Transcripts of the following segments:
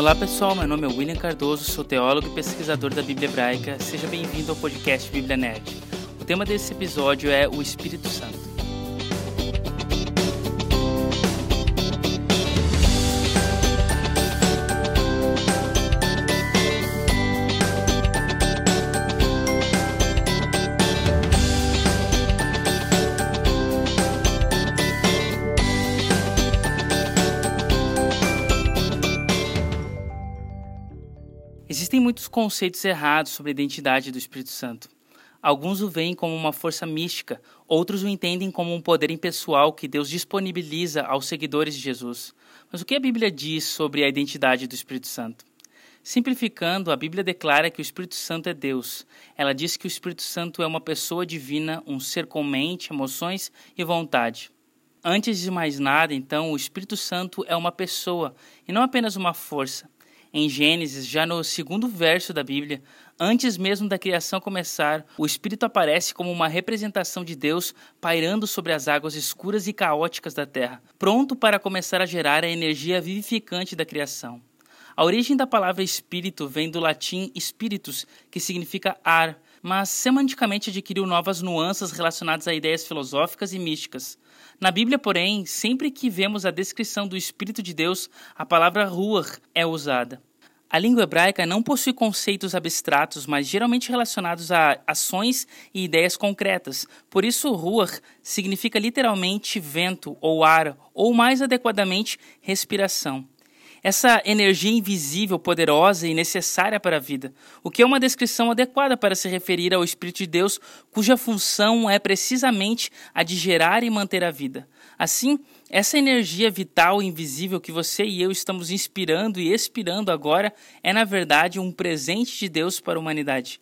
Olá pessoal, meu nome é William Cardoso, sou teólogo e pesquisador da Bíblia Hebraica. Seja bem-vindo ao podcast Bíblia Nerd. O tema desse episódio é o Espírito Santo. Muitos conceitos errados sobre a identidade do Espírito Santo. Alguns o veem como uma força mística, outros o entendem como um poder impessoal que Deus disponibiliza aos seguidores de Jesus. Mas o que a Bíblia diz sobre a identidade do Espírito Santo? Simplificando, a Bíblia declara que o Espírito Santo é Deus. Ela diz que o Espírito Santo é uma pessoa divina, um ser com mente, emoções e vontade. Antes de mais nada, então, o Espírito Santo é uma pessoa e não apenas uma força em Gênesis, já no segundo verso da Bíblia, antes mesmo da criação começar, o Espírito aparece como uma representação de Deus pairando sobre as águas escuras e caóticas da terra, pronto para começar a gerar a energia vivificante da criação. A origem da palavra espírito vem do latim spiritus, que significa ar, mas semanticamente adquiriu novas nuances relacionadas a ideias filosóficas e místicas. Na Bíblia, porém, sempre que vemos a descrição do Espírito de Deus, a palavra ruach é usada. A língua hebraica não possui conceitos abstratos, mas geralmente relacionados a ações e ideias concretas. Por isso, ruach significa literalmente vento ou ar, ou mais adequadamente, respiração essa energia invisível, poderosa e necessária para a vida, o que é uma descrição adequada para se referir ao Espírito de Deus, cuja função é precisamente a de gerar e manter a vida. Assim, essa energia vital e invisível que você e eu estamos inspirando e expirando agora é, na verdade, um presente de Deus para a humanidade.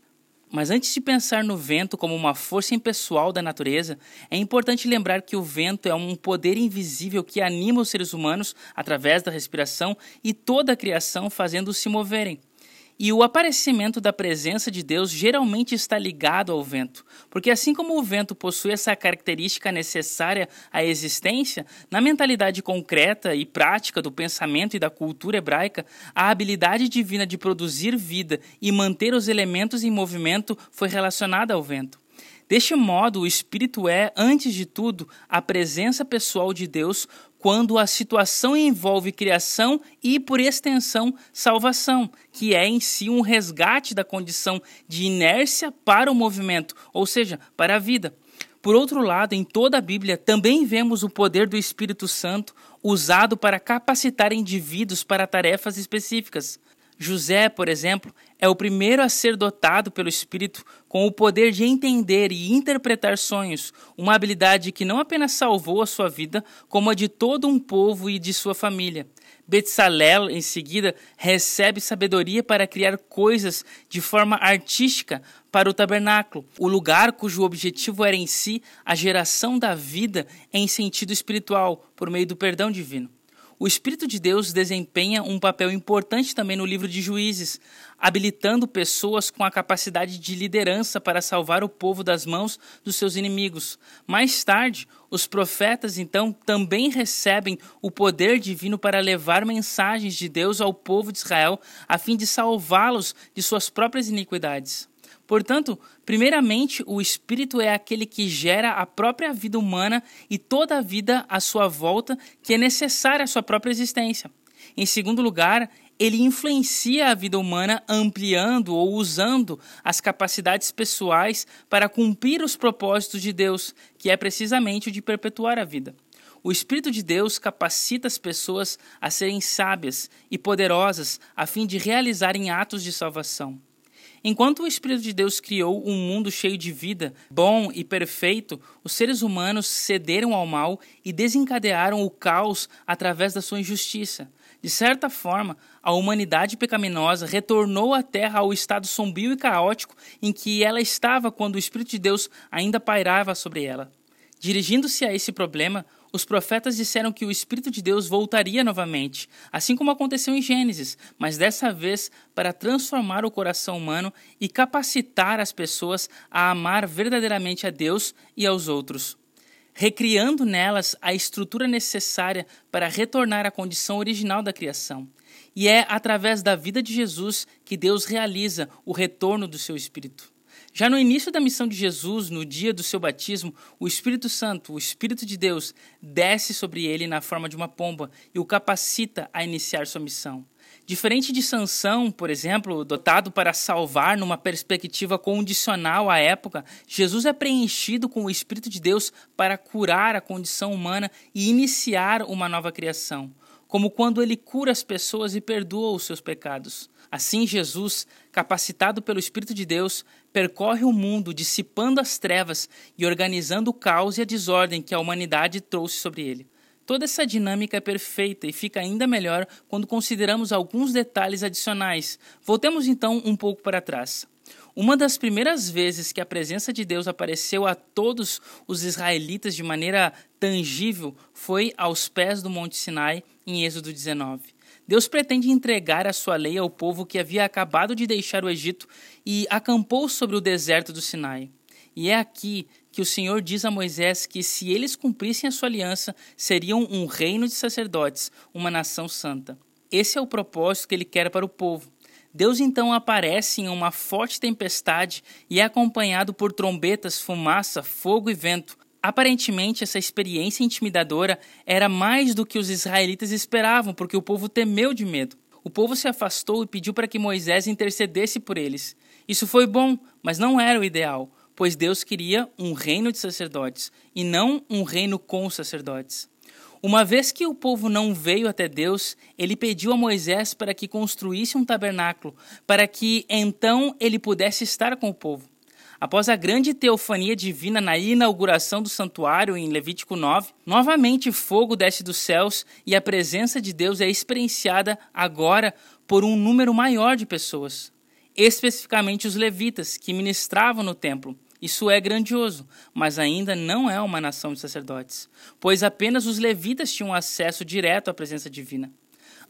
Mas antes de pensar no vento como uma força impessoal da natureza, é importante lembrar que o vento é um poder invisível que anima os seres humanos através da respiração e toda a criação fazendo-os se moverem. E o aparecimento da presença de Deus geralmente está ligado ao vento, porque assim como o vento possui essa característica necessária à existência, na mentalidade concreta e prática do pensamento e da cultura hebraica, a habilidade divina de produzir vida e manter os elementos em movimento foi relacionada ao vento. Deste modo, o Espírito é, antes de tudo, a presença pessoal de Deus quando a situação envolve criação e, por extensão, salvação, que é em si um resgate da condição de inércia para o movimento, ou seja, para a vida. Por outro lado, em toda a Bíblia também vemos o poder do Espírito Santo usado para capacitar indivíduos para tarefas específicas. José, por exemplo, é o primeiro a ser dotado pelo Espírito com o poder de entender e interpretar sonhos, uma habilidade que não apenas salvou a sua vida, como a de todo um povo e de sua família. Betsalel, em seguida, recebe sabedoria para criar coisas de forma artística para o tabernáculo, o lugar cujo objetivo era em si a geração da vida em sentido espiritual, por meio do perdão divino. O Espírito de Deus desempenha um papel importante também no livro de Juízes, habilitando pessoas com a capacidade de liderança para salvar o povo das mãos dos seus inimigos. Mais tarde, os profetas então também recebem o poder divino para levar mensagens de Deus ao povo de Israel, a fim de salvá-los de suas próprias iniquidades. Portanto, primeiramente, o espírito é aquele que gera a própria vida humana e toda a vida à sua volta que é necessária à sua própria existência. Em segundo lugar, ele influencia a vida humana ampliando ou usando as capacidades pessoais para cumprir os propósitos de Deus, que é precisamente o de perpetuar a vida. O Espírito de Deus capacita as pessoas a serem sábias e poderosas a fim de realizarem atos de salvação. Enquanto o Espírito de Deus criou um mundo cheio de vida, bom e perfeito, os seres humanos cederam ao mal e desencadearam o caos através da sua injustiça. De certa forma, a humanidade pecaminosa retornou à Terra ao estado sombrio e caótico em que ela estava quando o Espírito de Deus ainda pairava sobre ela. Dirigindo-se a esse problema, os profetas disseram que o Espírito de Deus voltaria novamente, assim como aconteceu em Gênesis, mas dessa vez para transformar o coração humano e capacitar as pessoas a amar verdadeiramente a Deus e aos outros. recriando nelas a estrutura necessária para retornar à condição original da criação. E é através da vida de Jesus que Deus realiza o retorno do seu Espírito. Já no início da missão de Jesus, no dia do seu batismo, o Espírito Santo, o Espírito de Deus, desce sobre ele na forma de uma pomba e o capacita a iniciar sua missão. Diferente de Sansão, por exemplo, dotado para salvar numa perspectiva condicional à época, Jesus é preenchido com o Espírito de Deus para curar a condição humana e iniciar uma nova criação, como quando ele cura as pessoas e perdoa os seus pecados. Assim, Jesus, capacitado pelo Espírito de Deus, percorre o mundo dissipando as trevas e organizando o caos e a desordem que a humanidade trouxe sobre ele. Toda essa dinâmica é perfeita e fica ainda melhor quando consideramos alguns detalhes adicionais. Voltemos então um pouco para trás. Uma das primeiras vezes que a presença de Deus apareceu a todos os israelitas de maneira tangível foi aos pés do Monte Sinai, em Êxodo 19. Deus pretende entregar a sua lei ao povo que havia acabado de deixar o Egito e acampou sobre o deserto do Sinai. E é aqui que o Senhor diz a Moisés que, se eles cumprissem a sua aliança, seriam um reino de sacerdotes, uma nação santa. Esse é o propósito que ele quer para o povo. Deus então aparece em uma forte tempestade e é acompanhado por trombetas, fumaça, fogo e vento. Aparentemente, essa experiência intimidadora era mais do que os israelitas esperavam, porque o povo temeu de medo. O povo se afastou e pediu para que Moisés intercedesse por eles. Isso foi bom, mas não era o ideal pois Deus queria um reino de sacerdotes e não um reino com sacerdotes. Uma vez que o povo não veio até Deus, ele pediu a Moisés para que construísse um tabernáculo, para que então ele pudesse estar com o povo. Após a grande teofania divina na inauguração do santuário em Levítico 9, novamente fogo desce dos céus e a presença de Deus é experienciada agora por um número maior de pessoas, especificamente os levitas que ministravam no templo. Isso é grandioso, mas ainda não é uma nação de sacerdotes, pois apenas os levitas tinham acesso direto à presença divina.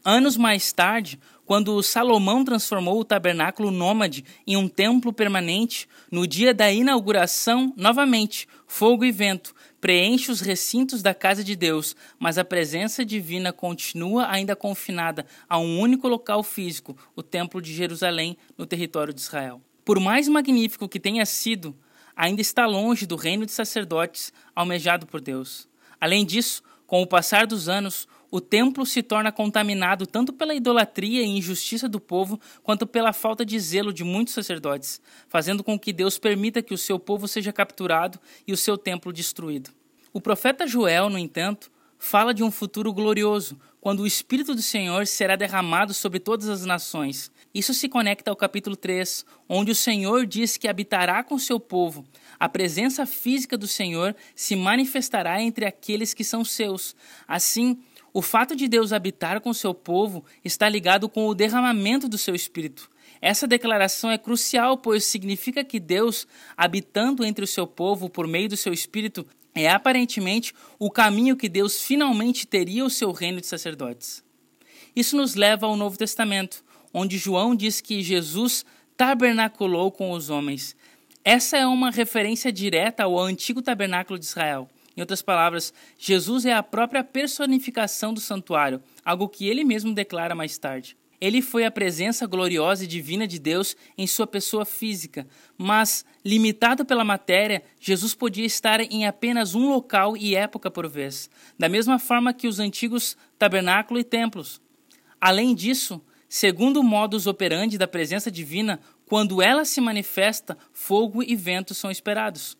Anos mais tarde, quando Salomão transformou o tabernáculo nômade em um templo permanente, no dia da inauguração, novamente, fogo e vento preenche os recintos da casa de Deus, mas a presença divina continua ainda confinada a um único local físico, o Templo de Jerusalém, no território de Israel. Por mais magnífico que tenha sido, ainda está longe do reino de sacerdotes almejado por Deus. Além disso, com o passar dos anos, o templo se torna contaminado tanto pela idolatria e injustiça do povo, quanto pela falta de zelo de muitos sacerdotes, fazendo com que Deus permita que o seu povo seja capturado e o seu templo destruído. O profeta Joel, no entanto, fala de um futuro glorioso, quando o Espírito do Senhor será derramado sobre todas as nações. Isso se conecta ao capítulo 3, onde o Senhor diz que habitará com seu povo. A presença física do Senhor se manifestará entre aqueles que são seus. Assim, o fato de Deus habitar com seu povo está ligado com o derramamento do seu Espírito. Essa declaração é crucial, pois significa que Deus, habitando entre o seu povo por meio do seu Espírito, é aparentemente o caminho que Deus finalmente teria o seu reino de sacerdotes. Isso nos leva ao Novo Testamento, onde João diz que Jesus tabernaculou com os homens. Essa é uma referência direta ao antigo tabernáculo de Israel. Em outras palavras, Jesus é a própria personificação do santuário, algo que ele mesmo declara mais tarde. Ele foi a presença gloriosa e divina de Deus em sua pessoa física, mas, limitado pela matéria, Jesus podia estar em apenas um local e época por vez, da mesma forma que os antigos tabernáculos e templos. Além disso, segundo o modus operandi da presença divina, quando ela se manifesta, fogo e vento são esperados.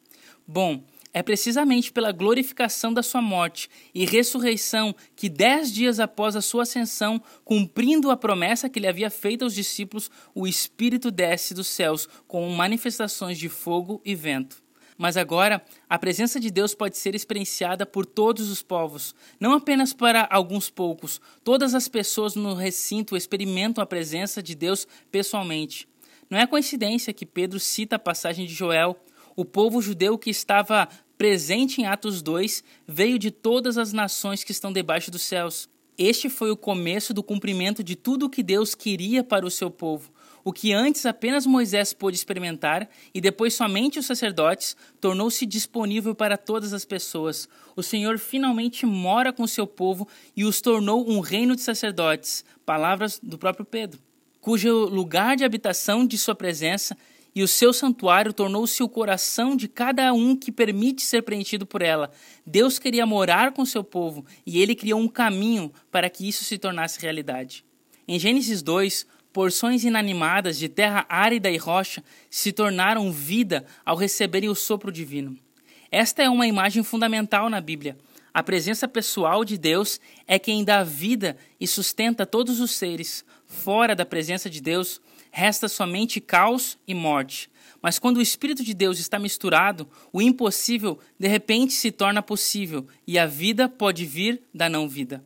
Bom, é precisamente pela glorificação da sua morte e ressurreição que, dez dias após a sua ascensão, cumprindo a promessa que ele havia feito aos discípulos, o Espírito desce dos céus com manifestações de fogo e vento. Mas agora, a presença de Deus pode ser experienciada por todos os povos, não apenas para alguns poucos. Todas as pessoas no recinto experimentam a presença de Deus pessoalmente. Não é coincidência que Pedro cita a passagem de Joel o povo judeu que estava presente em Atos 2 veio de todas as nações que estão debaixo dos céus. Este foi o começo do cumprimento de tudo o que Deus queria para o seu povo. O que antes apenas Moisés pôde experimentar e depois somente os sacerdotes, tornou-se disponível para todas as pessoas. O Senhor finalmente mora com seu povo e os tornou um reino de sacerdotes. Palavras do próprio Pedro, cujo lugar de habitação de sua presença e o seu santuário tornou-se o coração de cada um que permite ser preenchido por ela. Deus queria morar com seu povo e ele criou um caminho para que isso se tornasse realidade. Em Gênesis 2, porções inanimadas de terra árida e rocha se tornaram vida ao receberem o sopro divino. Esta é uma imagem fundamental na Bíblia. A presença pessoal de Deus é quem dá vida e sustenta todos os seres. Fora da presença de Deus, resta somente caos e morte. Mas quando o Espírito de Deus está misturado, o impossível de repente se torna possível e a vida pode vir da não vida.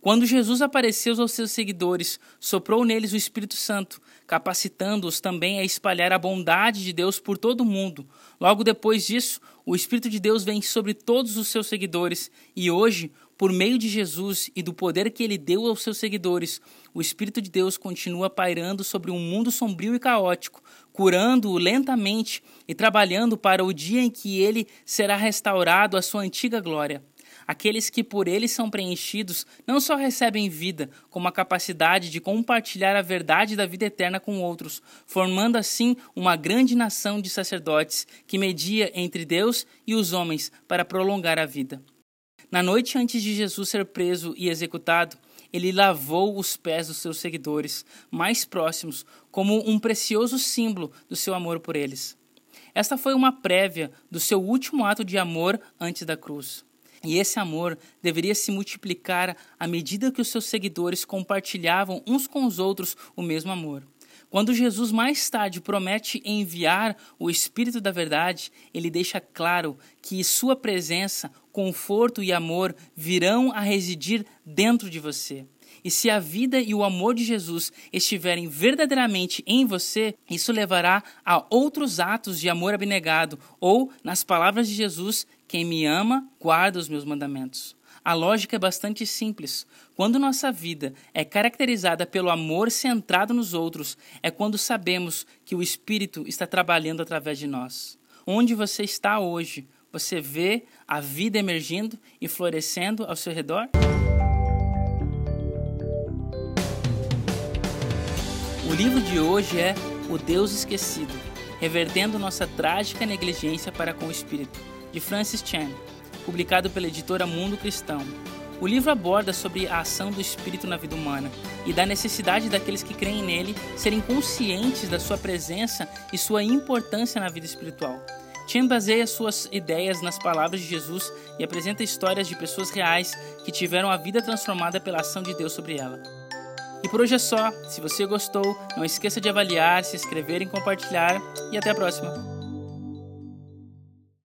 Quando Jesus apareceu aos seus seguidores, soprou neles o Espírito Santo, capacitando-os também a espalhar a bondade de Deus por todo o mundo. Logo depois disso, o Espírito de Deus vem sobre todos os seus seguidores, e hoje, por meio de Jesus e do poder que ele deu aos seus seguidores, o Espírito de Deus continua pairando sobre um mundo sombrio e caótico, curando-o lentamente e trabalhando para o dia em que ele será restaurado à sua antiga glória. Aqueles que por ele são preenchidos não só recebem vida, como a capacidade de compartilhar a verdade da vida eterna com outros, formando assim uma grande nação de sacerdotes que media entre Deus e os homens para prolongar a vida. Na noite antes de Jesus ser preso e executado, ele lavou os pés dos seus seguidores mais próximos, como um precioso símbolo do seu amor por eles. Esta foi uma prévia do seu último ato de amor antes da cruz. E esse amor deveria se multiplicar à medida que os seus seguidores compartilhavam uns com os outros o mesmo amor. Quando Jesus mais tarde promete enviar o Espírito da Verdade, ele deixa claro que sua presença, conforto e amor virão a residir dentro de você. E se a vida e o amor de Jesus estiverem verdadeiramente em você, isso levará a outros atos de amor abnegado, ou, nas palavras de Jesus, quem me ama, guarda os meus mandamentos. A lógica é bastante simples. Quando nossa vida é caracterizada pelo amor centrado nos outros, é quando sabemos que o Espírito está trabalhando através de nós. Onde você está hoje, você vê a vida emergindo e florescendo ao seu redor? O livro de hoje é O Deus Esquecido, revertendo nossa trágica negligência para com o Espírito, de Francis Chan, publicado pela editora Mundo Cristão. O livro aborda sobre a ação do Espírito na vida humana e da necessidade daqueles que creem nele serem conscientes da sua presença e sua importância na vida espiritual. Chen baseia suas ideias nas palavras de Jesus e apresenta histórias de pessoas reais que tiveram a vida transformada pela ação de Deus sobre ela. E por hoje é só. Se você gostou, não esqueça de avaliar, se inscrever e compartilhar. E até a próxima!